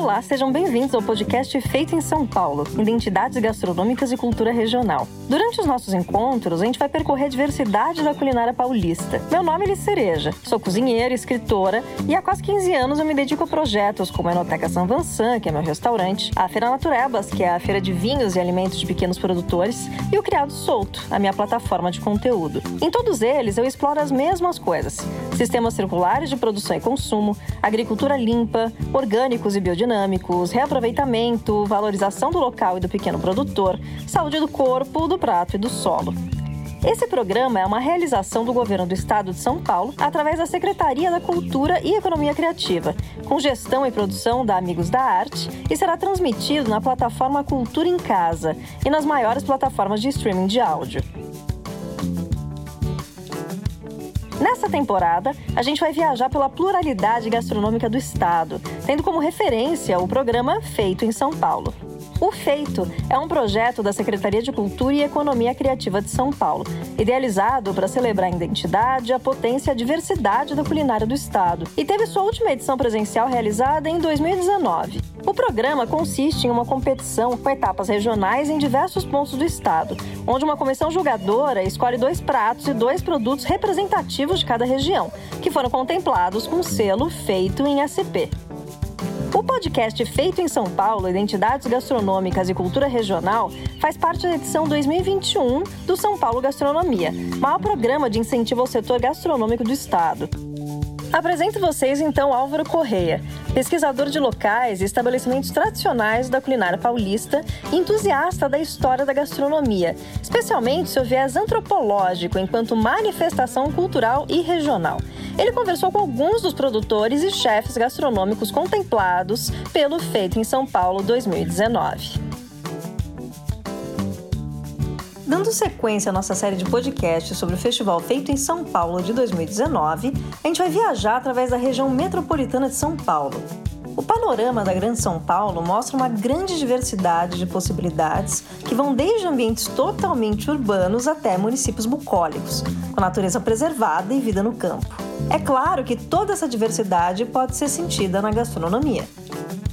Olá, sejam bem-vindos ao podcast Feito em São Paulo, Identidades Gastronômicas e Cultura Regional. Durante os nossos encontros, a gente vai percorrer a diversidade da culinária paulista. Meu nome é Liz Cereja, sou cozinheira, escritora e há quase 15 anos eu me dedico a projetos como a Enoteca São Vansan, que é meu restaurante, a Feira Naturebas, que é a feira de vinhos e alimentos de pequenos produtores, e o Criado Solto, a minha plataforma de conteúdo. Em todos eles, eu exploro as mesmas coisas: sistemas circulares de produção e consumo, agricultura limpa, orgânicos e biodinâmicos dinâmicos, reaproveitamento, valorização do local e do pequeno produtor, saúde do corpo, do prato e do solo. Esse programa é uma realização do governo do estado de São Paulo através da Secretaria da Cultura e Economia Criativa, com gestão e produção da Amigos da Arte e será transmitido na plataforma Cultura em Casa e nas maiores plataformas de streaming de áudio. Nessa temporada, a gente vai viajar pela pluralidade gastronômica do estado, tendo como referência o programa Feito em São Paulo. O Feito é um projeto da Secretaria de Cultura e Economia Criativa de São Paulo, idealizado para celebrar a identidade, a potência e a diversidade da culinária do estado, e teve sua última edição presencial realizada em 2019. O programa consiste em uma competição com etapas regionais em diversos pontos do estado, onde uma comissão julgadora escolhe dois pratos e dois produtos representativos de cada região, que foram contemplados com selo feito em SP. O podcast feito em São Paulo, Identidades Gastronômicas e Cultura Regional, faz parte da edição 2021 do São Paulo Gastronomia, maior programa de incentivo ao setor gastronômico do estado. Apresento vocês então Álvaro Correia, pesquisador de locais e estabelecimentos tradicionais da culinária paulista entusiasta da história da gastronomia, especialmente seu viés antropológico enquanto manifestação cultural e regional. Ele conversou com alguns dos produtores e chefes gastronômicos contemplados pelo Feito em São Paulo 2019. Dando sequência à nossa série de podcasts sobre o festival feito em São Paulo de 2019, a gente vai viajar através da região metropolitana de São Paulo. O panorama da Grande São Paulo mostra uma grande diversidade de possibilidades que vão desde ambientes totalmente urbanos até municípios bucólicos, com natureza preservada e vida no campo. É claro que toda essa diversidade pode ser sentida na gastronomia.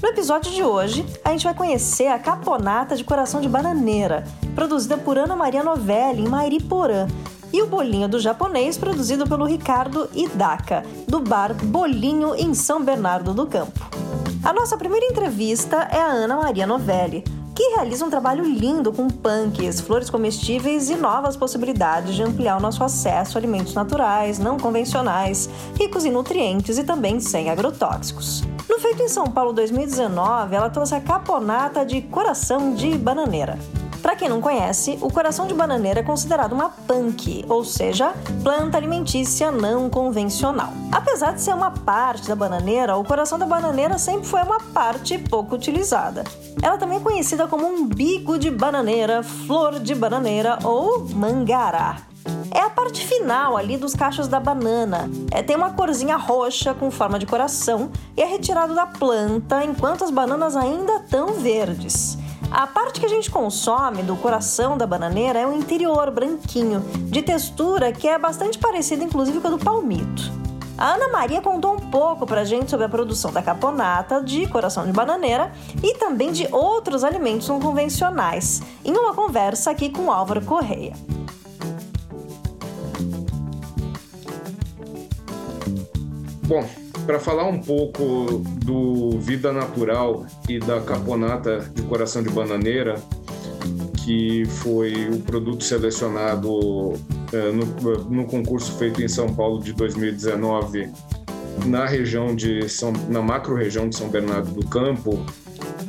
No episódio de hoje, a gente vai conhecer a caponata de coração de bananeira, produzida por Ana Maria Novelli em Mairiporã, e o bolinho do japonês, produzido pelo Ricardo Idaka, do bar Bolinho em São Bernardo do Campo. A nossa primeira entrevista é a Ana Maria Novelli, que realiza um trabalho lindo com punks, flores comestíveis e novas possibilidades de ampliar o nosso acesso a alimentos naturais, não convencionais, ricos em nutrientes e também sem agrotóxicos. No Feito em São Paulo 2019, ela trouxe a caponata de coração de bananeira. Para quem não conhece, o coração de bananeira é considerado uma punk, ou seja, planta alimentícia não convencional. Apesar de ser uma parte da bananeira, o coração da bananeira sempre foi uma parte pouco utilizada. Ela também é conhecida como umbigo de bananeira, flor de bananeira ou mangará. É a parte final ali dos cachos da banana. É, tem uma corzinha roxa com forma de coração e é retirado da planta enquanto as bananas ainda estão verdes. A parte que a gente consome do coração da bananeira é o interior branquinho, de textura que é bastante parecida inclusive com a do palmito. A Ana Maria contou um pouco pra gente sobre a produção da caponata de coração de bananeira e também de outros alimentos não convencionais, em uma conversa aqui com Álvaro Correia. Bom, para falar um pouco do Vida Natural e da caponata de coração de bananeira, que foi o produto selecionado é, no, no, concurso feito em São Paulo de 2019, na região de São, na macro região de São Bernardo do Campo,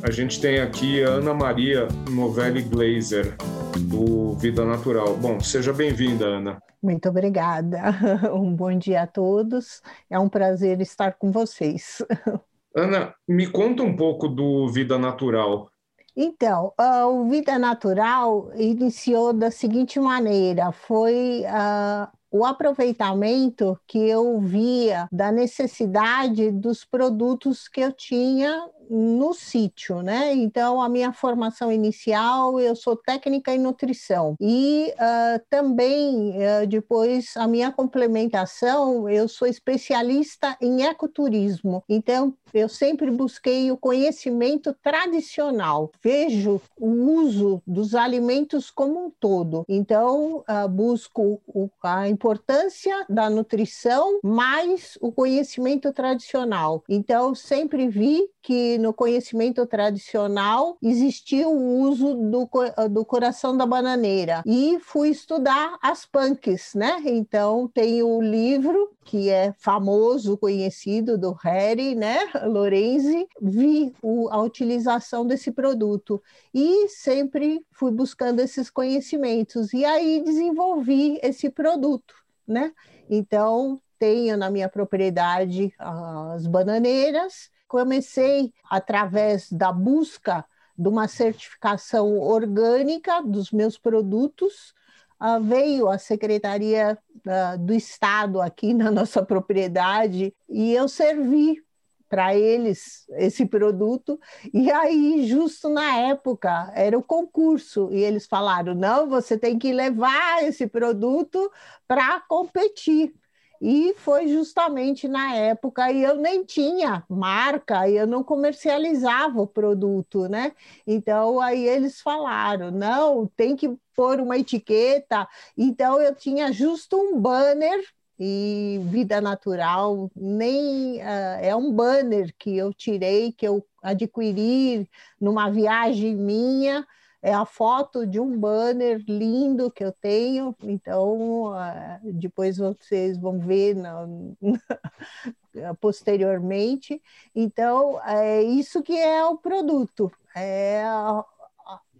a gente tem aqui a Ana Maria Novelli Glazer, do Vida Natural. Bom, seja bem-vinda, Ana. Muito obrigada. Um bom dia a todos. É um prazer estar com vocês. Ana, me conta um pouco do Vida Natural. Então, uh, o Vida Natural iniciou da seguinte maneira: foi uh, o aproveitamento que eu via da necessidade dos produtos que eu tinha no sítio, né? Então, a minha formação inicial, eu sou técnica em nutrição. E uh, também, uh, depois, a minha complementação, eu sou especialista em ecoturismo. Então, eu sempre busquei o conhecimento tradicional. Vejo o uso dos alimentos como um todo. Então, uh, busco o, a importância da nutrição mais o conhecimento tradicional. Então, sempre vi que no conhecimento tradicional existia o uso do, do coração da bananeira e fui estudar as punks, né? Então tem o livro que é famoso, conhecido do Harry, né? Lorenzi, vi o, a utilização desse produto e sempre fui buscando esses conhecimentos e aí desenvolvi esse produto, né? Então tenho na minha propriedade as bananeiras comecei através da busca de uma certificação orgânica dos meus produtos. Uh, veio a Secretaria uh, do Estado aqui na nossa propriedade e eu servi para eles esse produto. E aí, justo na época, era o concurso, e eles falaram: não, você tem que levar esse produto para competir. E foi justamente na época, e eu nem tinha marca, e eu não comercializava o produto, né? Então aí eles falaram: não, tem que pôr uma etiqueta. Então eu tinha justo um banner e vida natural nem uh, é um banner que eu tirei que eu adquiri numa viagem minha é a foto de um banner lindo que eu tenho, então uh, depois vocês vão ver na, posteriormente. Então, é isso que é o produto, é a,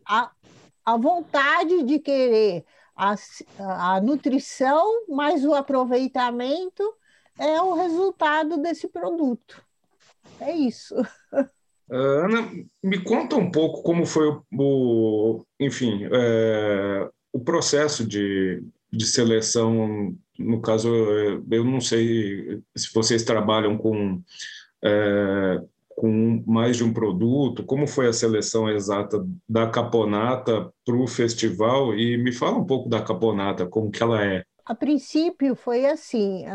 a, a vontade de querer a, a nutrição, mas o aproveitamento é o resultado desse produto. É isso. Uh, Ana, me conta um pouco como foi o, o enfim, é, o processo de, de seleção. No caso, eu não sei se vocês trabalham com, é, com mais de um produto, como foi a seleção exata da caponata para o festival e me fala um pouco da caponata, como que ela é. A princípio foi assim,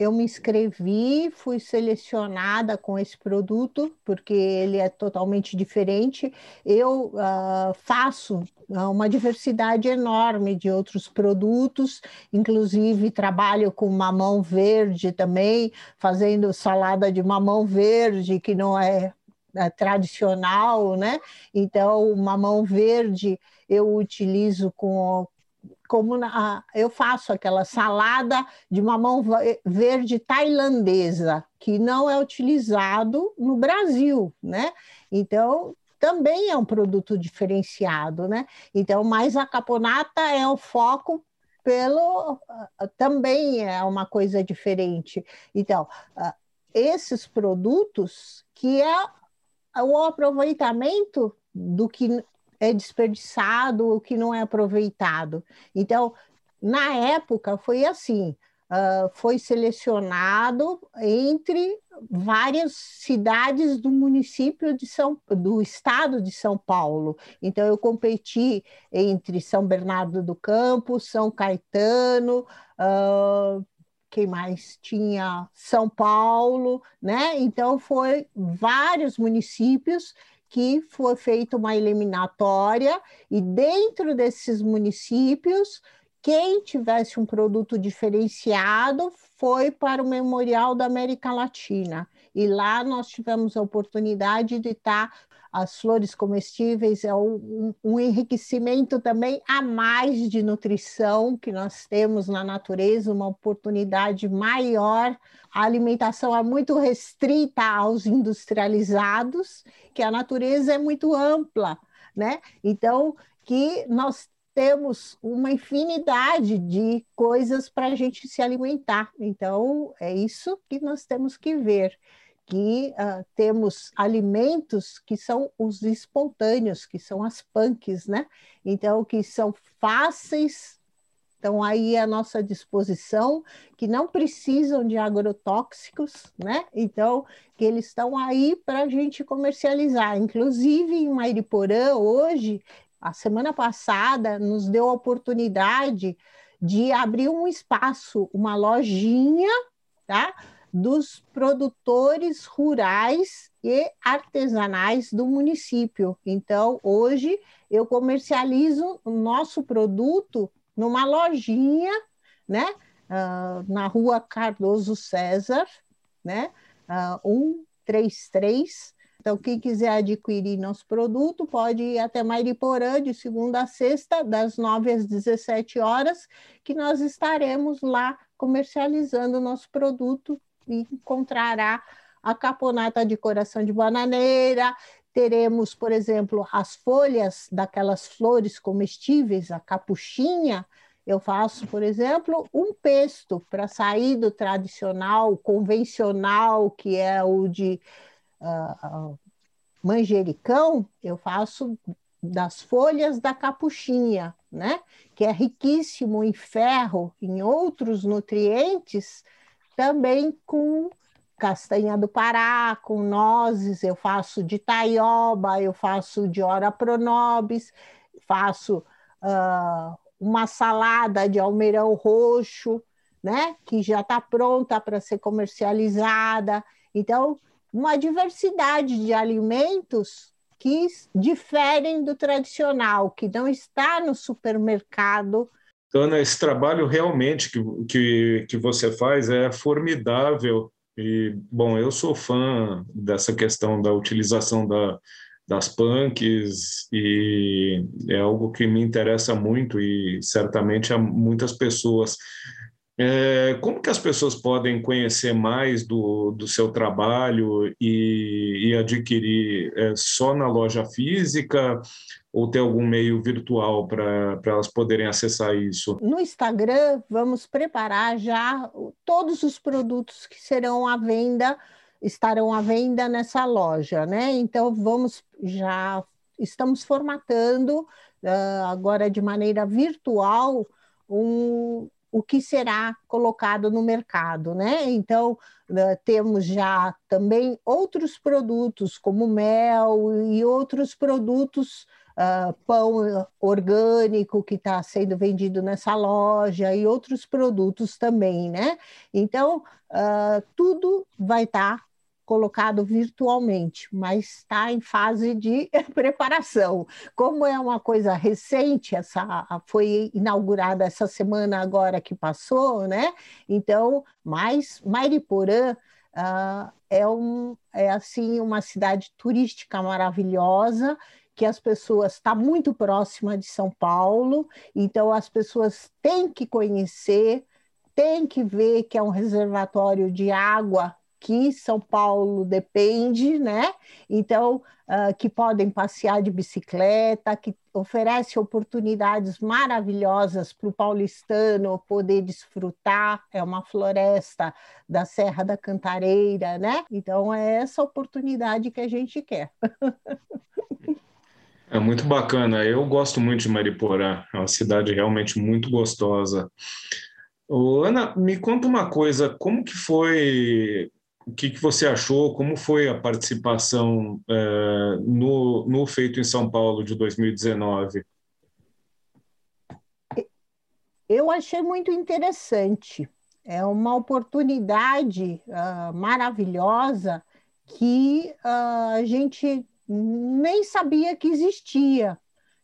eu me inscrevi, fui selecionada com esse produto, porque ele é totalmente diferente. Eu uh, faço ah, uma diversidade enorme de outros produtos, inclusive trabalho com mamão verde também, fazendo salada de mamão verde, que não é, é tradicional, né? Então, o mamão verde eu utilizo com, como na, eu faço aquela salada de mamão verde tailandesa, que não é utilizado no Brasil, né? Então, também é um produto diferenciado, né? Então, mas a caponata é o foco pelo também é uma coisa diferente. Então, esses produtos que é o aproveitamento do que é desperdiçado, o que não é aproveitado. Então, na época, foi assim: uh, foi selecionado entre várias cidades do município de São do estado de São Paulo. Então eu competi entre São Bernardo do Campo, São Caetano, uh, quem mais tinha São Paulo, né? Então foi vários municípios que foi feita uma eliminatória e dentro desses municípios, quem tivesse um produto diferenciado foi para o Memorial da América Latina. E lá nós tivemos a oportunidade de estar as flores comestíveis é um, um, enriquecimento também a mais de nutrição que nós temos na natureza, uma oportunidade maior. A alimentação é muito restrita aos industrializados, que a natureza é muito ampla, né? Então, que nós temos uma infinidade de coisas para a gente se alimentar. Então, é isso que nós temos que ver que uh, temos alimentos que são os espontâneos, que são as punks, né? Então, que são fáceis estão aí à nossa disposição, que não precisam de agrotóxicos, né? Então, que eles estão aí para a gente comercializar. Inclusive, em Mairiporã, hoje, a semana passada, nos deu a oportunidade de abrir um espaço, uma lojinha, tá? Dos produtores rurais e artesanais do município. Então, hoje eu comercializo o nosso produto numa lojinha, né? Uh, na rua Cardoso César, né? Uh, 133. Então, quem quiser adquirir nosso produto, pode ir até Mairiporã, de segunda a sexta, das 9 às 17 horas, que nós estaremos lá comercializando o nosso produto e encontrará a caponata de coração de bananeira, teremos, por exemplo, as folhas daquelas flores comestíveis, a capuchinha. Eu faço, por exemplo, um pesto para sair do tradicional, convencional, que é o de manjericão. Eu faço das folhas da capuchinha, né? Que é riquíssimo em ferro, em outros nutrientes, também com castanha do Pará, com nozes, eu faço de taioba, eu faço de ora pronobis, faço uh, uma salada de almeirão roxo, né, que já está pronta para ser comercializada. Então, uma diversidade de alimentos que diferem do tradicional, que não está no supermercado. Ana, esse trabalho realmente que, que, que você faz é formidável e, bom, eu sou fã dessa questão da utilização da, das punks e é algo que me interessa muito e certamente a muitas pessoas. É, como que as pessoas podem conhecer mais do, do seu trabalho e, e adquirir é, só na loja física ou ter algum meio virtual para elas poderem acessar isso? No Instagram, vamos preparar já todos os produtos que serão à venda, estarão à venda nessa loja, né? Então, vamos já, estamos formatando uh, agora de maneira virtual um, o que será colocado no mercado, né? Então, uh, temos já também outros produtos, como mel e outros produtos uh, pão orgânico que está sendo vendido nessa loja e outros produtos também, né? Então, uh, tudo vai estar tá colocado virtualmente, mas está em fase de preparação. Como é uma coisa recente, essa foi inaugurada essa semana agora que passou, né? Então, mais Mairiporã uh, é, um, é assim uma cidade turística maravilhosa que as pessoas está muito próxima de São Paulo, então as pessoas têm que conhecer, têm que ver que é um reservatório de água que São Paulo depende, né? Então, uh, que podem passear de bicicleta, que oferece oportunidades maravilhosas para o paulistano poder desfrutar. É uma floresta da Serra da Cantareira, né? Então, é essa oportunidade que a gente quer. É muito bacana. Eu gosto muito de Mariporã. É uma cidade realmente muito gostosa. Ô, Ana, me conta uma coisa. Como que foi? O que, que você achou? Como foi a participação é, no, no Feito em São Paulo de 2019? Eu achei muito interessante. É uma oportunidade uh, maravilhosa que uh, a gente nem sabia que existia,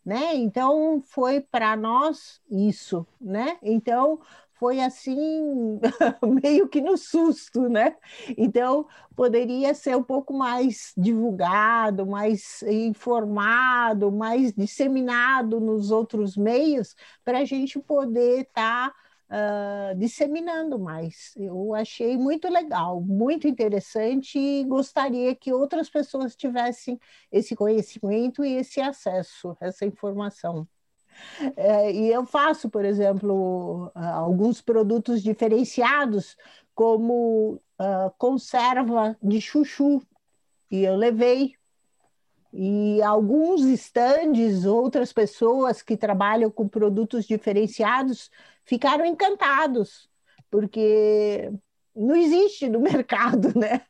né? Então foi para nós isso, né? Então foi assim meio que no susto, né? Então poderia ser um pouco mais divulgado, mais informado, mais disseminado nos outros meios para a gente poder estar tá uh, disseminando mais. Eu achei muito legal, muito interessante e gostaria que outras pessoas tivessem esse conhecimento e esse acesso, essa informação. É, e eu faço, por exemplo, alguns produtos diferenciados, como uh, conserva de chuchu, e eu levei E alguns estandes, outras pessoas que trabalham com produtos diferenciados ficaram encantados, porque não existe no mercado, né?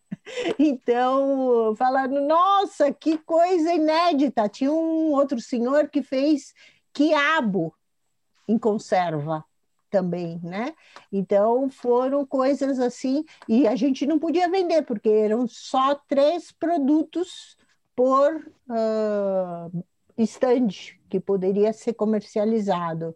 Então, falando, nossa, que coisa inédita! Tinha um outro senhor que fez quiabo em conserva também, né? Então foram coisas assim, e a gente não podia vender, porque eram só três produtos por uh, stand que poderia ser comercializado.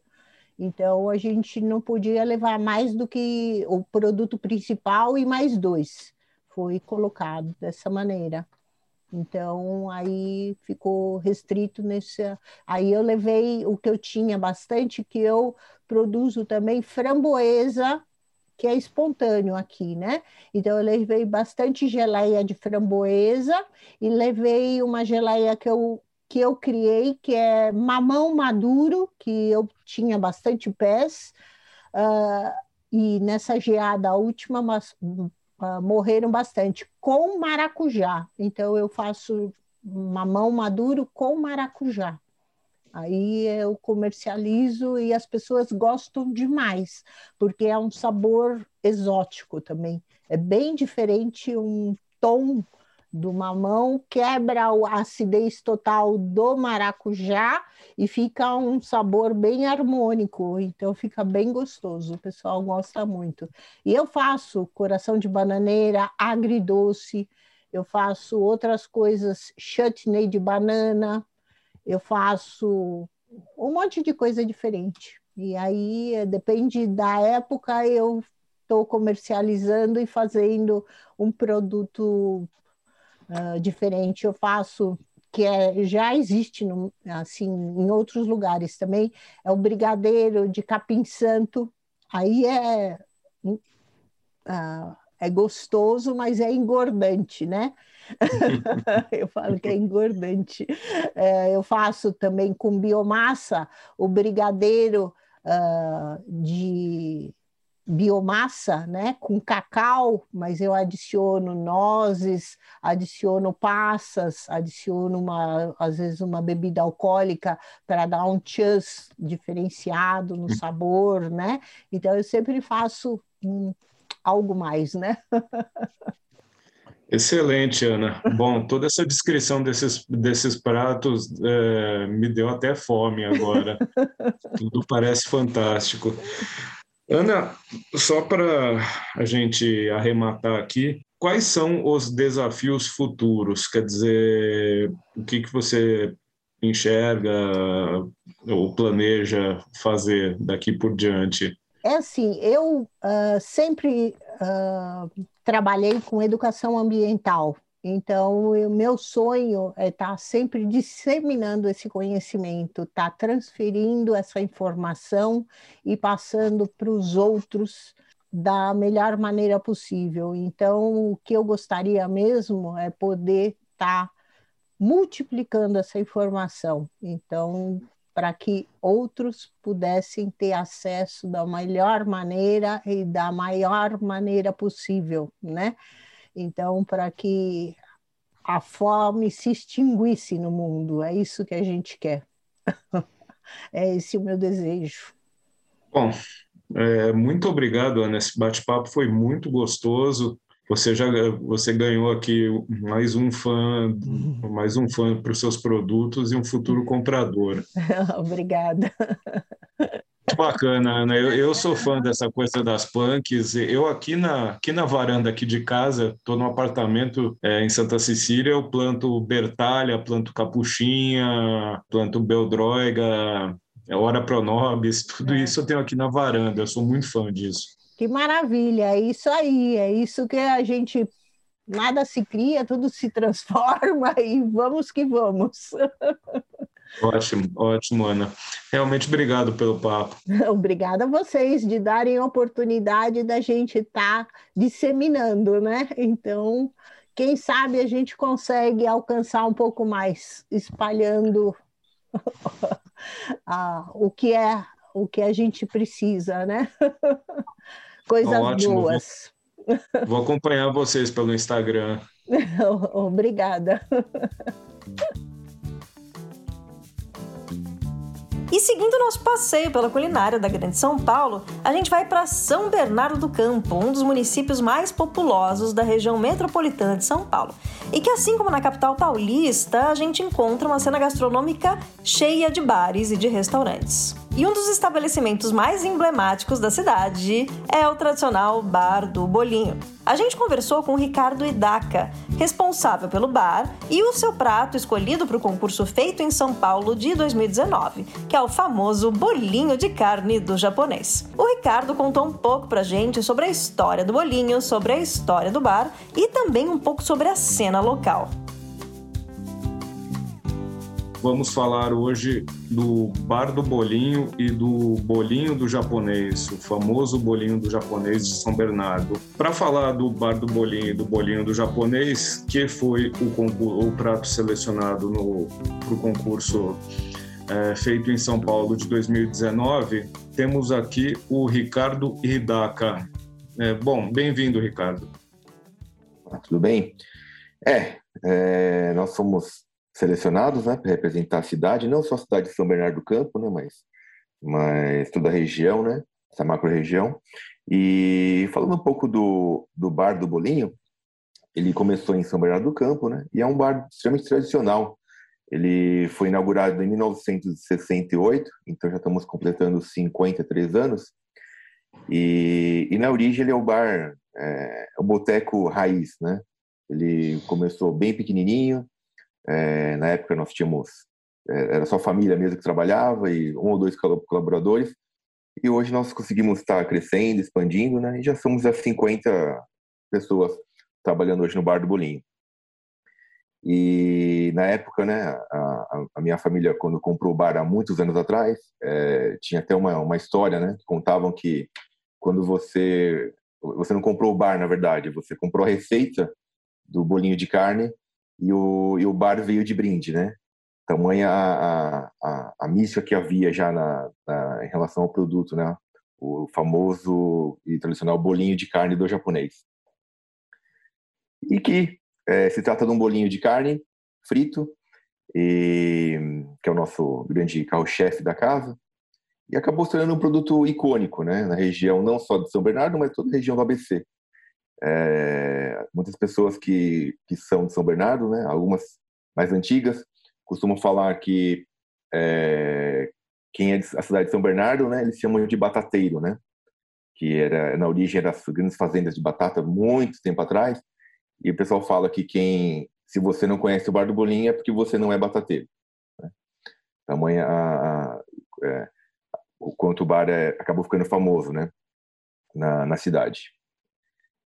Então a gente não podia levar mais do que o produto principal e mais dois. Foi colocado dessa maneira. Então, aí ficou restrito nesse. Aí eu levei o que eu tinha bastante, que eu produzo também framboesa, que é espontâneo aqui, né? Então, eu levei bastante geleia de framboesa e levei uma geleia que eu, que eu criei, que é mamão maduro, que eu tinha bastante pés. Uh, e nessa geada última, uh, morreram bastante com maracujá. Então eu faço mamão maduro com maracujá. Aí eu comercializo e as pessoas gostam demais, porque é um sabor exótico também. É bem diferente um tom do mamão, quebra a acidez total do maracujá e fica um sabor bem harmônico, então fica bem gostoso, o pessoal gosta muito. E eu faço coração de bananeira, agridoce, eu faço outras coisas, chutney de banana, eu faço um monte de coisa diferente. E aí, depende da época, eu estou comercializando e fazendo um produto uh, diferente. Eu faço que é, já existe no, assim em outros lugares também é o brigadeiro de capim santo. Aí é uh, é gostoso, mas é engordante, né? eu falo que é engordante. É, eu faço também com biomassa o brigadeiro uh, de biomassa, né, com cacau, mas eu adiciono nozes, adiciono passas, adiciono uma, às vezes uma bebida alcoólica para dar um chus diferenciado no sabor, né? Então eu sempre faço algo mais, né? Excelente, Ana. Bom, toda essa descrição desses, desses pratos é, me deu até fome agora. Tudo parece fantástico. Ana, só para a gente arrematar aqui, quais são os desafios futuros? Quer dizer, o que, que você enxerga ou planeja fazer daqui por diante? É assim, eu uh, sempre uh, trabalhei com educação ambiental então, o meu sonho é estar tá sempre disseminando esse conhecimento, estar tá transferindo essa informação e passando para os outros da melhor maneira possível. Então, o que eu gostaria mesmo é poder estar tá multiplicando essa informação. Então, para que outros pudessem ter acesso da melhor maneira e da maior maneira possível, né? Então, para que a fome se extinguisse no mundo, é isso que a gente quer. é esse o meu desejo. Bom, é, muito obrigado, Ana. Esse bate-papo foi muito gostoso. Você já você ganhou aqui mais um fã, mais um fã para os seus produtos e um futuro comprador. Obrigada bacana, Ana. Eu, eu sou fã dessa coisa das punks. Eu aqui na, aqui na varanda aqui de casa, estou num apartamento é, em Santa Cecília, eu planto bertalha, planto capuchinha, planto beldroiga, hora pronobis, tudo é. isso eu tenho aqui na varanda. Eu sou muito fã disso. Que maravilha, é isso aí, é isso que a gente nada se cria, tudo se transforma e vamos que vamos. Ótimo, ótimo, Ana. Realmente obrigado pelo papo. Obrigada a vocês de darem a oportunidade da gente estar tá disseminando, né? Então, quem sabe a gente consegue alcançar um pouco mais, espalhando o que é o que a gente precisa, né? Coisas Ótimo. boas. Vou, vou acompanhar vocês pelo Instagram. Obrigada. E seguindo nosso passeio pela culinária da Grande São Paulo, a gente vai para São Bernardo do Campo, um dos municípios mais populosos da região metropolitana de São Paulo. E que, assim como na capital paulista, a gente encontra uma cena gastronômica cheia de bares e de restaurantes. E um dos estabelecimentos mais emblemáticos da cidade é o tradicional Bar do Bolinho. A gente conversou com o Ricardo Idaca, responsável pelo bar, e o seu prato escolhido para o concurso feito em São Paulo de 2019, que é o famoso bolinho de carne do japonês. O Ricardo contou um pouco pra gente sobre a história do bolinho, sobre a história do bar e também um pouco sobre a cena local. Vamos falar hoje do Bar do Bolinho e do Bolinho do Japonês, o famoso Bolinho do Japonês de São Bernardo. Para falar do Bar do Bolinho e do Bolinho do Japonês, que foi o, o prato selecionado para o concurso é, feito em São Paulo de 2019, temos aqui o Ricardo Hidaka. É, bom, bem-vindo, Ricardo. Tudo bem? É, é, nós somos selecionados né, para representar a cidade, não só a cidade de São Bernardo do Campo, né, mas, mas toda a região, né, essa macro-região. E falando um pouco do, do Bar do Bolinho, ele começou em São Bernardo do Campo, né, e é um bar extremamente tradicional. Ele foi inaugurado em 1968, então já estamos completando 53 anos. E, e na origem ele é o bar, é, é o boteco raiz, né? Ele começou bem pequenininho, é, na época nós tínhamos, é, era só família mesmo que trabalhava e um ou dois colaboradores. E hoje nós conseguimos estar crescendo, expandindo, né? E já somos a 50 pessoas trabalhando hoje no Bar do Bolinho. E na época, né, a, a, minha família, quando comprou o bar há muitos anos atrás, é, tinha até uma, uma história, né? Contavam que quando você. Você não comprou o bar, na verdade, você comprou a receita do bolinho de carne e o, e o bar veio de brinde, né? Tamanha a, a, a mística que havia já na, na, em relação ao produto, né? O famoso e tradicional bolinho de carne do japonês. E que é, se trata de um bolinho de carne frito, e, que é o nosso grande carro-chefe da casa, e acabou se tornando um produto icônico, né? Na região não só de São Bernardo, mas toda a região do ABC. É, muitas pessoas que, que são de São Bernardo, né, algumas mais antigas, costumam falar que é, quem é da cidade de São Bernardo, né, eles chamam de batateiro, né, que era na origem das grandes fazendas de batata muito tempo atrás. E o pessoal fala que quem, se você não conhece o Bar do Bolinho é porque você não é batateiro. Né? Tamanha a, a, é, o quanto o bar é, acabou ficando famoso, né, na, na cidade.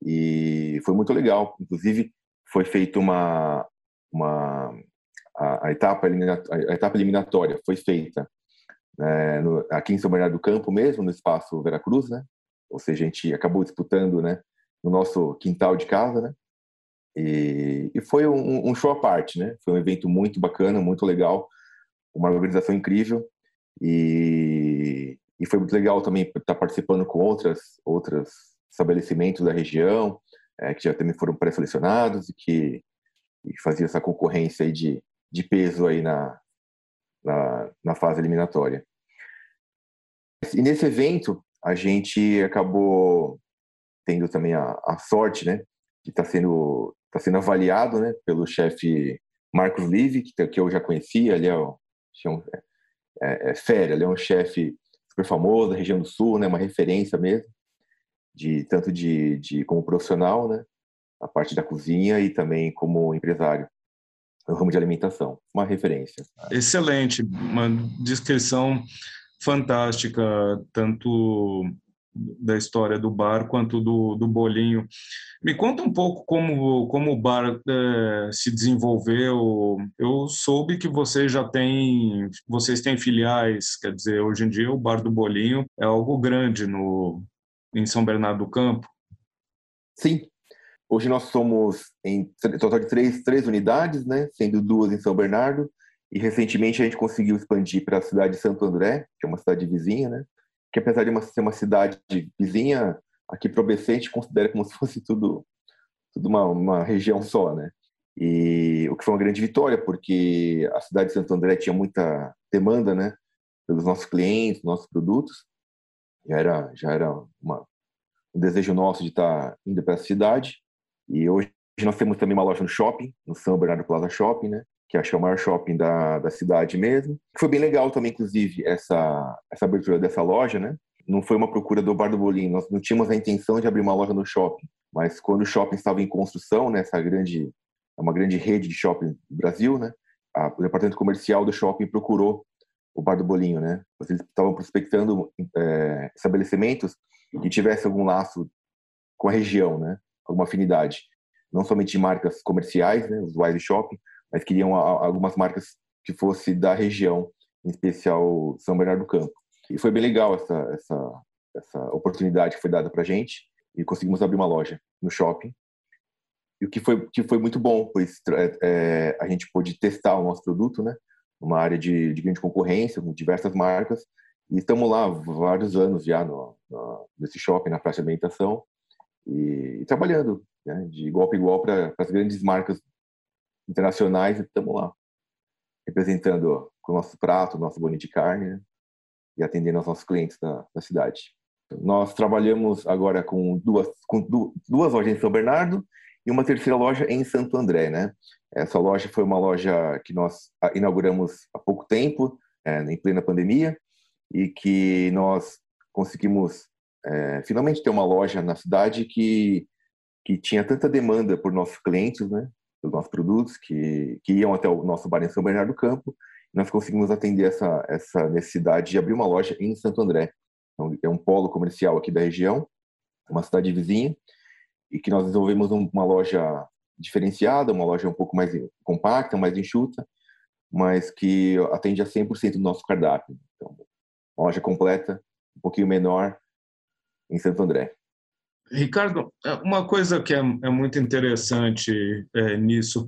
E foi muito legal. Inclusive, foi feita uma, uma a, a, etapa a etapa eliminatória foi feita né, no, aqui em São Bernardo do Campo mesmo, no espaço Veracruz, né? Ou seja, a gente acabou disputando, né, no nosso quintal de casa, né? E, e foi um, um, show à parte, né? Foi um evento muito bacana, muito legal, uma organização incrível e, e foi muito legal também estar participando com outras outras estabelecimentos da região, é, que já também foram pré-selecionados e que e fazia essa concorrência aí de, de peso aí na, na, na fase eliminatória. E nesse evento, a gente acabou tendo também a, a sorte, né, que está sendo, tá sendo avaliado, né, pelo chefe Marcos Live, que, que eu já conhecia, ele é, um, é, é fera, ele é um chefe super famoso da região do Sul, né, uma referência mesmo de tanto de, de como profissional, né, a parte da cozinha e também como empresário no ramo de alimentação, uma referência. Excelente, uma descrição fantástica, tanto da história do bar quanto do, do bolinho. Me conta um pouco como, como o bar é, se desenvolveu. Eu soube que vocês já têm, vocês têm filiais, quer dizer, hoje em dia o bar do bolinho é algo grande no, em São Bernardo do Campo? Sim. Hoje nós somos em total de três, três unidades, né? sendo duas em São Bernardo, e recentemente a gente conseguiu expandir para a cidade de Santo André, que é uma cidade vizinha, né? Que apesar de uma, ser uma cidade vizinha, aqui para o ABC a gente considera como se fosse tudo, tudo uma, uma região só. Né? E o que foi uma grande vitória, porque a cidade de Santo André tinha muita demanda né? pelos nossos clientes, nossos produtos. Já era, já era uma, um desejo nosso de estar indo para essa cidade. E hoje nós temos também uma loja no shopping, no São Bernardo Plaza Shopping, né? Que acho que é o maior shopping da, da cidade mesmo. Foi bem legal também, inclusive, essa, essa abertura dessa loja, né? Não foi uma procura do Bar do Bolinho, nós não tínhamos a intenção de abrir uma loja no shopping, mas quando o shopping estava em construção, né, essa grande, é uma grande rede de shopping do Brasil, né? A, o departamento comercial do shopping procurou o Bar do Bolinho, né? Eles estavam prospectando é, estabelecimentos que tivessem algum laço com a região, né? Alguma afinidade. Não somente de marcas comerciais, né? Os Wise Shopping, mas queriam algumas marcas que fosse da região, em especial São Bernardo do Campo. E foi bem legal essa, essa, essa oportunidade que foi dada para gente e conseguimos abrir uma loja no shopping. E o que foi, que foi muito bom, pois é, é, a gente pôde testar o nosso produto, né? Uma área de, de grande concorrência, com diversas marcas. E estamos lá vários anos já no, no, nesse shopping, na praça de alimentação, e, e trabalhando né, de igual para igual para as grandes marcas internacionais e estamos lá, representando com o nosso prato, nosso bolinho de carne né? e atendendo aos nossos clientes da, da cidade. Nós trabalhamos agora com duas, com duas lojas em São Bernardo e uma terceira loja em Santo André, né? Essa loja foi uma loja que nós inauguramos há pouco tempo, é, em plena pandemia, e que nós conseguimos é, finalmente ter uma loja na cidade que que tinha tanta demanda por nossos clientes, né? Dos nossos produtos que, que iam até o nosso bar em São Bernardo do Campo. nós conseguimos atender essa, essa necessidade de abrir uma loja em Santo André. Então, é um polo comercial aqui da região, uma cidade vizinha, e que nós desenvolvemos uma loja diferenciada, uma loja um pouco mais compacta, mais enxuta, mas que atende a 100% do nosso cardápio. Então, uma loja completa, um pouquinho menor, em Santo André. Ricardo, é, uma coisa que é, é muito interessante é, nisso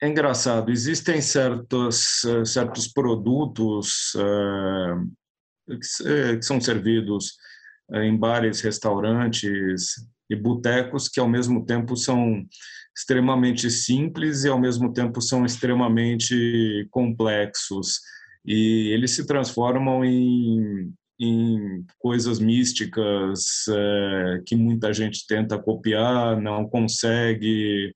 é engraçado. Existem certos é, certos produtos é, que, são servidos em bares, restaurantes e botecos que ao mesmo tempo são extremamente simples e ao mesmo tempo são extremamente complexos e eles se transformam em em coisas místicas é, que muita gente tenta copiar, não consegue,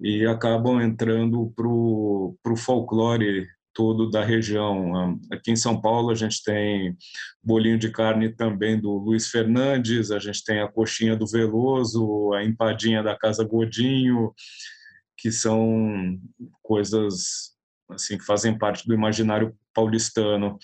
e acabam entrando para o folclore todo da região. Aqui em São Paulo a gente tem bolinho de carne também do Luiz Fernandes, a gente tem a coxinha do Veloso, a empadinha da Casa Godinho, que são coisas assim que fazem parte do imaginário paulistano.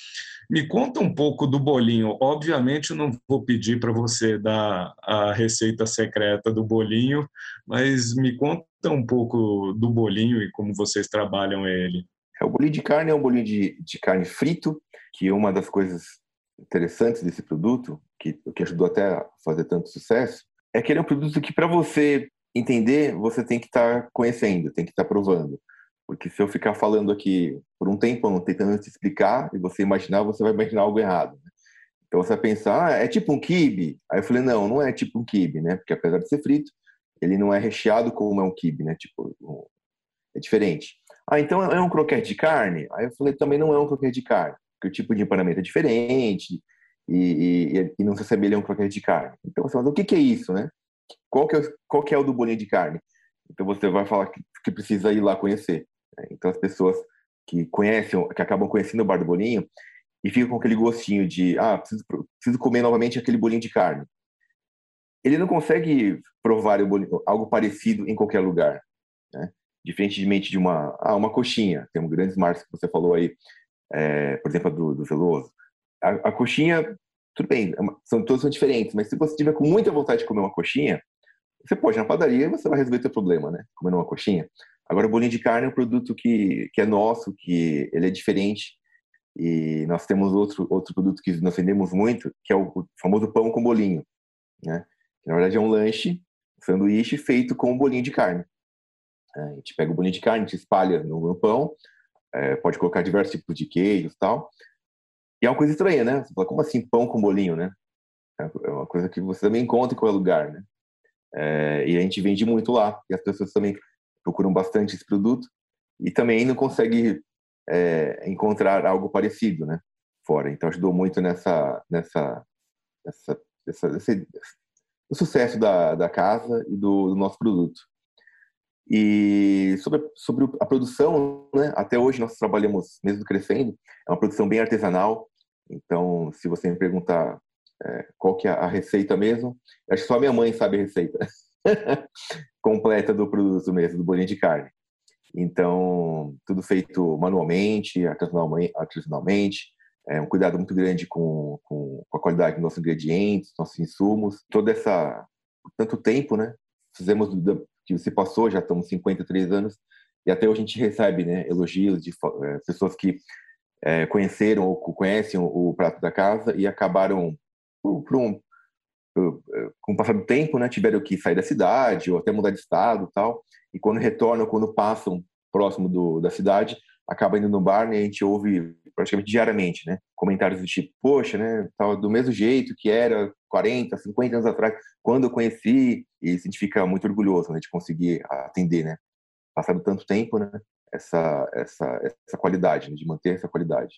Me conta um pouco do bolinho. Obviamente, eu não vou pedir para você dar a receita secreta do bolinho, mas me conta um pouco do bolinho e como vocês trabalham ele. É, o bolinho de carne é um bolinho de, de carne frito, que é uma das coisas interessantes desse produto, que, que ajudou até a fazer tanto sucesso, é que ele é um produto que, para você entender, você tem que estar tá conhecendo, tem que estar tá provando. Porque se eu ficar falando aqui por um tempo, tentando te explicar, e você imaginar, você vai imaginar algo errado. Né? Então você vai pensar, ah, é tipo um kibe? Aí eu falei, não, não é tipo um kibe, né? Porque apesar de ser frito, ele não é recheado como é um kibe, né? Tipo, é diferente. Ah, então é um croquete de carne? Aí eu falei, também não é um croquete de carne, porque o tipo de empanamento é diferente e, e, e não se assemelha a um croquete de carne. Então você fala, o que, que é isso, né? Qual que é, qual que é o do bolinho de carne? Então você vai falar que, que precisa ir lá conhecer. Né? Então as pessoas que conhecem, que acabam conhecendo o bar do bolinho e ficam com aquele gostinho de, ah, preciso, preciso comer novamente aquele bolinho de carne. Ele não consegue provar bolinho, algo parecido em qualquer lugar, né? Diferentemente de uma, ah, uma coxinha, tem um grandes marcas que você falou aí, é, por exemplo, do, do Veloso. A, a, coxinha, tudo bem, é são, todos são diferentes, mas se você tiver com muita vontade de comer uma coxinha, você pode na padaria e você vai resolver o seu problema, né? Comendo uma coxinha. Agora, o bolinho de carne é um produto que, que é nosso, que ele é diferente. E nós temos outro, outro produto que nós vendemos muito, que é o famoso pão com bolinho. Né? Que, na verdade, é um lanche, um sanduíche feito com um bolinho de carne. É, a gente pega o bolinho de carne, a gente espalha no, no pão, é, pode colocar diversos tipos de queijos e tal. E é uma coisa estranha, né? Você fala, como assim pão com bolinho, né? É uma coisa que você também encontra em qualquer lugar, né? É, e a gente vende muito lá. E as pessoas também procuram bastante esse produto e também não consegue é, encontrar algo parecido, né? Fora. Então ajudou muito nessa, nessa, nessa, nessa esse, o sucesso da, da casa e do, do nosso produto. E sobre, sobre a produção, né, até hoje nós trabalhamos, mesmo crescendo, é uma produção bem artesanal. Então, se você me perguntar é, qual que é a receita mesmo, acho que só minha mãe sabe a receita completa do produto mesmo, do bolinho de carne. Então, tudo feito manualmente, artesanalmente, é um cuidado muito grande com, com, com, a qualidade dos nossos ingredientes, nossos insumos. Todo essa tanto tempo, né? Fizemos que se passou, já estamos 53 anos e até hoje a gente recebe, né, elogios de é, pessoas que é, conheceram ou conhecem o, o, prato da casa e acabaram por, por um com o passar do tempo, né, tiveram que sair da cidade ou até mudar de estado, tal. E quando retornam, quando passam próximo do, da cidade, acaba indo no bar né, e a gente ouve praticamente diariamente, né? Comentários do tipo, poxa, né? Do mesmo jeito que era 40, 50 anos atrás, quando eu conheci, e a gente fica muito orgulhoso né, de conseguir atender, né? Passado tanto tempo, né? Essa, essa, essa qualidade, né, de manter essa qualidade.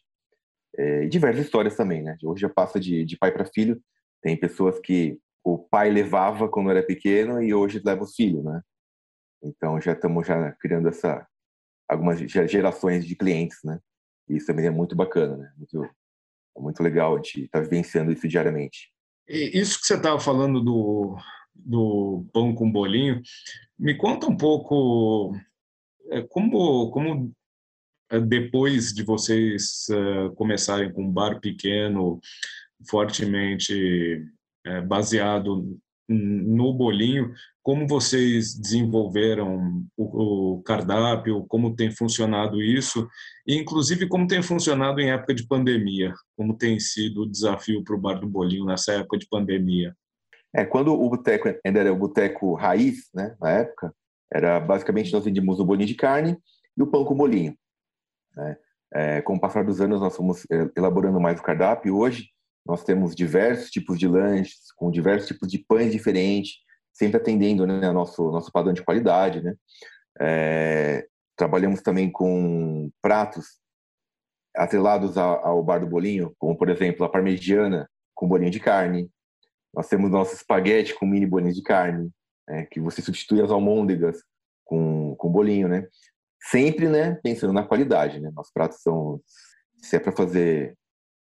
É, e diversas histórias também, né? Hoje já passa de, de pai para filho. Tem pessoas que o pai levava quando era pequeno e hoje leva os filhos, né? Então já estamos já criando essa algumas gerações de clientes, né? E isso também é muito bacana, né? Muito, é muito legal gente estar tá vivenciando isso diariamente. E isso que você estava falando do, do pão com bolinho, me conta um pouco é, como, como depois de vocês é, começarem com um bar pequeno, fortemente baseado no bolinho, como vocês desenvolveram o, o, cardápio, como tem funcionado isso, e inclusive como tem funcionado em época de pandemia, como tem sido o desafio para o Bar do Bolinho nessa época de pandemia. É, quando o boteco ainda era o boteco raiz, né, na época, era basicamente nós vendíamos o bolinho de carne e o pão com bolinho. Né? É, com o passar dos anos, nós fomos é, elaborando mais o cardápio. Hoje, nós temos diversos tipos de lanches, com diversos tipos de pães diferentes, sempre atendendo né, nosso, nosso padrão de qualidade. Né? É, trabalhamos também com pratos atrelados ao, bar do bolinho, como, por exemplo, a parmegiana com bolinho de carne. Nós temos nosso espaguete com mini bolinhos de carne, né, que você substitui as almôndegas com, com bolinho, né? Sempre, né, pensando na qualidade, né? Nossos pratos são, se é para fazer,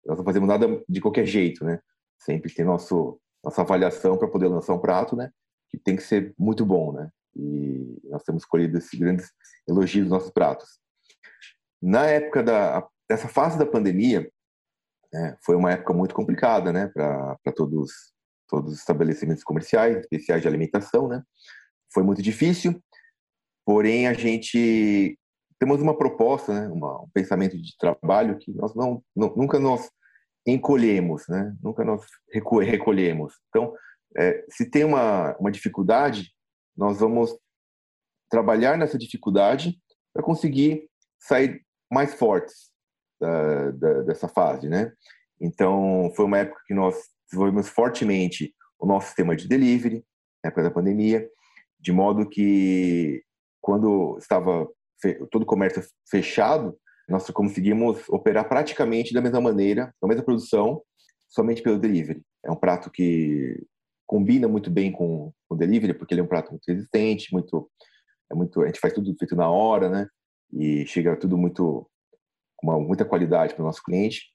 nós não fazemos nada de qualquer jeito, né? Sempre tem nosso nossa avaliação para poder lançar um prato, né? Que tem que ser muito bom, né? E nós temos escolhido esses grandes elogios dos nossos pratos. Na época da dessa fase da pandemia, né, foi uma época muito complicada, né, para todos todos os estabelecimentos comerciais, especiais de alimentação, né? Foi muito difícil, porém a gente temos uma proposta, né, uma, um pensamento de trabalho que nós não, não nunca nós encolhemos, né? Nunca nós recolhemos. Então, é, se tem uma, uma dificuldade, nós vamos trabalhar nessa dificuldade para conseguir sair mais fortes da, da, dessa fase, né? Então, foi uma época que nós desenvolvemos fortemente o nosso sistema de delivery, na época da pandemia, de modo que quando estava todo o comércio fechado, nós conseguimos operar praticamente da mesma maneira, da mesma produção, somente pelo delivery. É um prato que combina muito bem com o delivery, porque ele é um prato muito resistente, muito, é muito, a gente faz tudo feito na hora, né? E chega tudo muito com muita qualidade para o nosso cliente.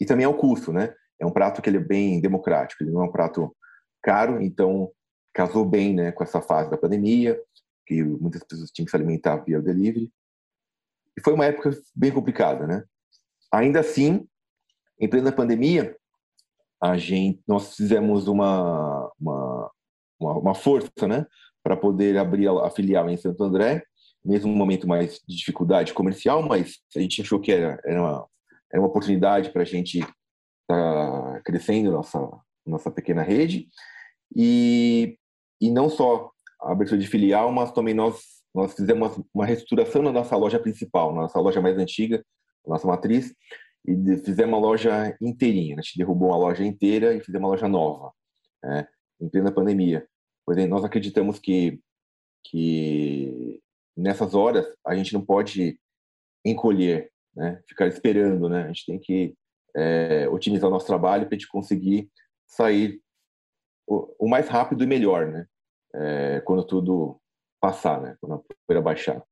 E também é o custo, né? é um prato que ele é bem democrático, ele não é um prato caro, então casou bem né, com essa fase da pandemia, que muitas pessoas tinham que se alimentar via delivery. E foi uma época bem complicada, né? Ainda assim, em plena pandemia, a gente, nós fizemos uma, uma, uma, força, né? Para poder abrir a, filial em Santo André, mesmo um momento mais de dificuldade comercial, mas a gente achou que era, era, uma, era uma oportunidade para a gente está crescendo nossa nossa pequena rede e e não só a abertura de filial, mas também nós nós fizemos uma reestruturação na nossa loja principal, na nossa loja mais antiga, nossa matriz, e fizemos uma loja inteirinha. A gente derrubou uma loja inteira e fizemos uma loja nova, né, em plena pandemia. Pois é, nós acreditamos que que nessas horas a gente não pode encolher, né? Ficar esperando, né? A gente tem que é, otimizar o nosso trabalho para a gente conseguir sair o, o, mais rápido e melhor, né? É, quando tudo passar, né? Quando a poeira baixar.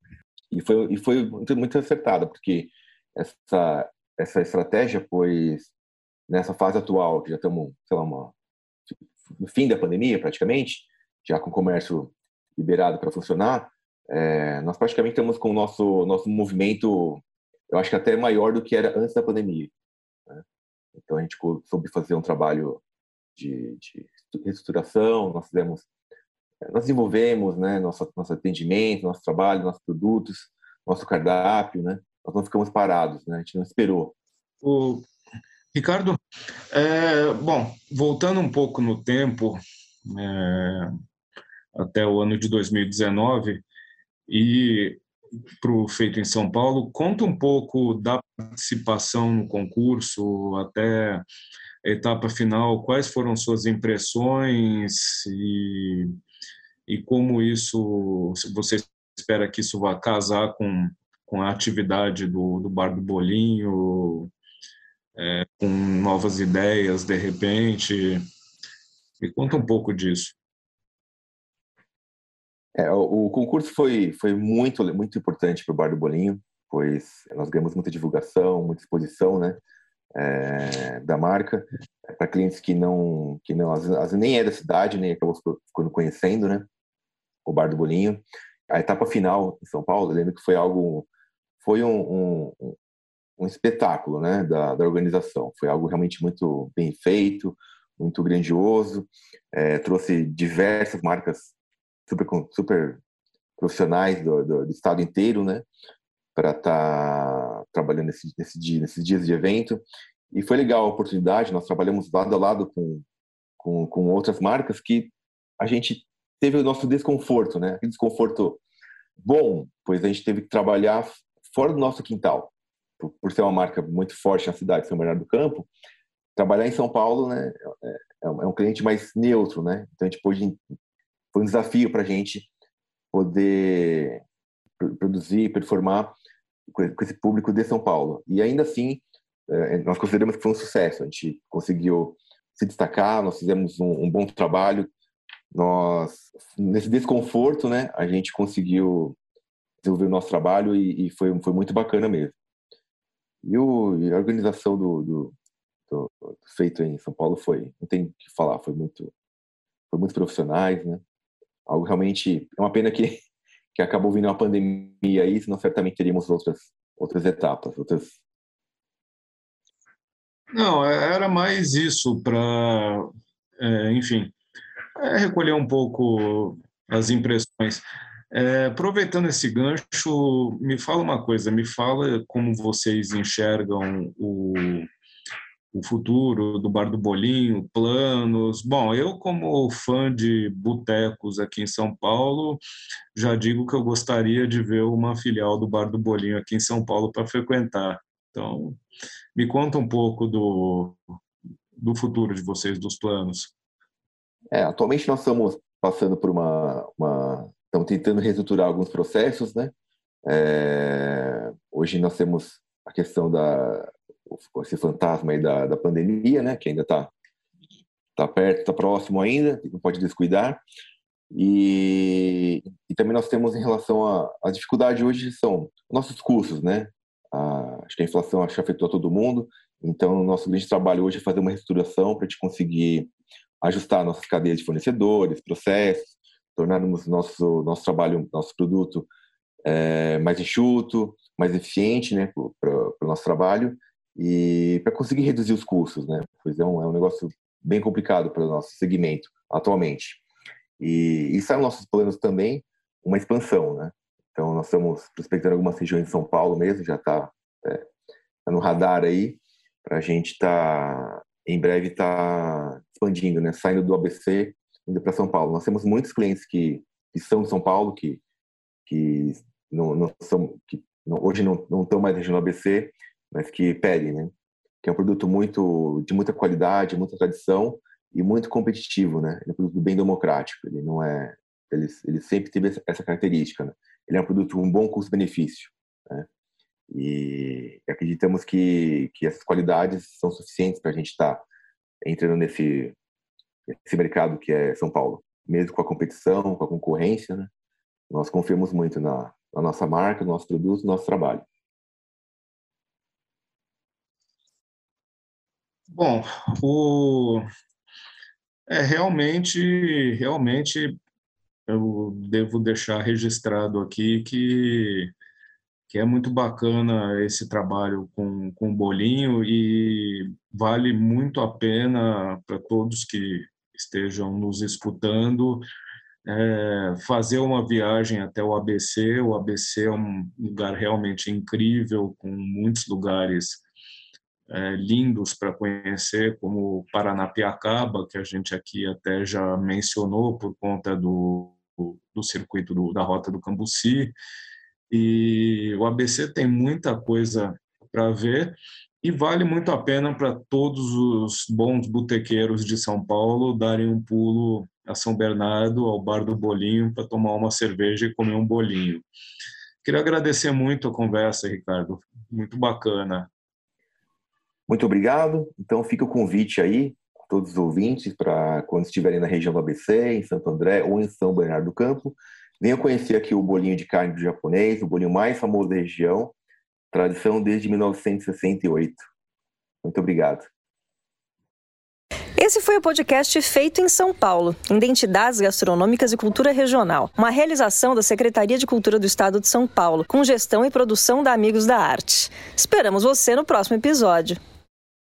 E foi, e foi muito, muito acertada, porque essa, essa estratégia, pois nessa fase atual, que já estamos, sei lá, uma, no fim da pandemia praticamente, já com o comércio liberado para funcionar, é, nós praticamente estamos com o nosso, nosso movimento, eu acho que até maior do que era antes da pandemia. Né? Então a gente soube fazer um trabalho de, de reestruturação, nós fizemos, nós desenvolvemos né, nosso, nosso atendimento, nosso trabalho, nossos produtos, nosso cardápio, né? Nós não ficamos parados, né? A gente não esperou. O Ricardo, é, bom, voltando um pouco no tempo, é, até o ano de 2019, e para o Feito em São Paulo, conta um pouco da participação no concurso até a etapa final, quais foram suas impressões e, e como isso, você espera que isso vá casar com, com a atividade do, do Bar do Bolinho, é, com novas ideias de repente. Me conta um pouco disso. É, o, o, concurso foi, foi muito, muito importante para o Bar do Bolinho, pois nós ganhamos muita divulgação, muita exposição né, é, da marca para clientes que não, que não às, vezes nem é da cidade, nem acabou ficando conhecendo né, o Bar do Bolinho. A etapa final em São Paulo, eu lembro que foi algo, foi um, um, um espetáculo né, da, da organização. Foi algo realmente muito bem feito, muito grandioso, é, trouxe diversas marcas super, super profissionais do, do, do estado inteiro, né, para estar tá trabalhando nesse, nesse dia, nesses dias de evento. E foi legal a oportunidade, nós trabalhamos lado a lado com, com, com outras marcas que a gente teve o nosso desconforto, né? Aquele desconforto bom, pois a gente teve que trabalhar fora do nosso quintal por, por, ser uma marca muito forte na cidade, São Bernardo do Campo, trabalhar em São Paulo, né, é, é, é um cliente mais neutro, né? Então a gente pôde, foi um desafio para a gente poder produzir, performar com esse público de São Paulo. E ainda assim, é, nós consideramos que foi um sucesso. A gente conseguiu se destacar, nós fizemos um, um bom trabalho. Nós, nesse desconforto, né, a gente conseguiu desenvolver o nosso trabalho e, e foi, foi muito bacana mesmo. E, o, e a organização do, do, do, do, feito em São Paulo foi, não tem o que falar, foi muito, foi muito profissionais, né? Algo realmente, é uma pena que, que acabou vindo uma pandemia aí, senão certamente teríamos outras, outras etapas, outras... Não, é, era mais isso para, é, enfim, é recolher um pouco as impressões. É, aproveitando esse gancho, me fala uma coisa, me fala como vocês enxergam o, o futuro do Bar do Bolinho, planos. Bom, eu como fã de botecos aqui em São Paulo, já digo que eu gostaria de ver uma filial do Bar do Bolinho aqui em São Paulo para frequentar. Então, me conta um pouco do, do futuro de vocês, dos planos. É, atualmente nós estamos passando por uma, uma estamos tentando reestruturar alguns processos, né? É, hoje nós temos a questão da esse fantasma aí da, da pandemia, né? Que ainda está tá perto, está próximo ainda, não pode descuidar. E, e também nós temos em relação a, dificuldade hoje são nossos custos, né? A, acho que a inflação acho que afetou todo mundo. Então, o nosso grande trabalho hoje é fazer uma reestruturação para a gente conseguir ajustar nossas cadeias de fornecedores, processos, tornarmos nosso nosso trabalho, nosso produto é, mais enxuto, mais eficiente, né, para o nosso trabalho e para conseguir reduzir os custos, né? Pois é um, é um negócio bem complicado para o nosso segmento atualmente. E isso é nossos planos também, uma expansão, né? Então nós estamos prospectando algumas regiões de São Paulo mesmo, já está é, tá no radar aí para a gente estar tá, em breve tá expandindo, né? Saindo do ABC indo para São Paulo. Nós temos muitos clientes que, que são de São Paulo, que, que, não, não são, que não, hoje não, não estão mais região ABC, mas que pedem, né? Que é um produto muito de muita qualidade, muita tradição e muito competitivo, né? Ele é um produto bem democrático. Ele não é, ele, ele sempre teve essa característica. Né? Ele é um produto com um bom custo-benefício. Né? E acreditamos que, que essas qualidades são suficientes para a gente estar tá entrando nesse, nesse mercado que é São Paulo. Mesmo com a competição, com a concorrência, né? nós confiamos muito na, na nossa marca, no nosso produto, no nosso trabalho. Bom, o... é realmente, realmente eu devo deixar registrado aqui que que é muito bacana esse trabalho com, com o bolinho e vale muito a pena para todos que estejam nos escutando é, fazer uma viagem até o ABC. O ABC é um lugar realmente incrível, com muitos lugares é, lindos para conhecer, como Paranapiacaba, que a gente aqui até já mencionou por conta do, do circuito do, da Rota do Cambuci. E o ABC tem muita coisa para ver e vale muito a pena para todos os bons botequeiros de São Paulo darem um pulo a São Bernardo, ao Bar do Bolinho, para tomar uma cerveja e comer um bolinho. Queria agradecer muito a conversa, Ricardo. Muito bacana. Muito obrigado. Então fica o convite aí, todos os ouvintes, para quando estiverem na região do ABC, em Santo André ou em São Bernardo do Campo, Venha conhecer aqui o bolinho de carne do japonês, o bolinho mais famoso da região, tradição desde 1968. Muito obrigado. Esse foi o podcast Feito em São Paulo, Identidades Gastronômicas e Cultura Regional, uma realização da Secretaria de Cultura do Estado de São Paulo, com gestão e produção da Amigos da Arte. Esperamos você no próximo episódio.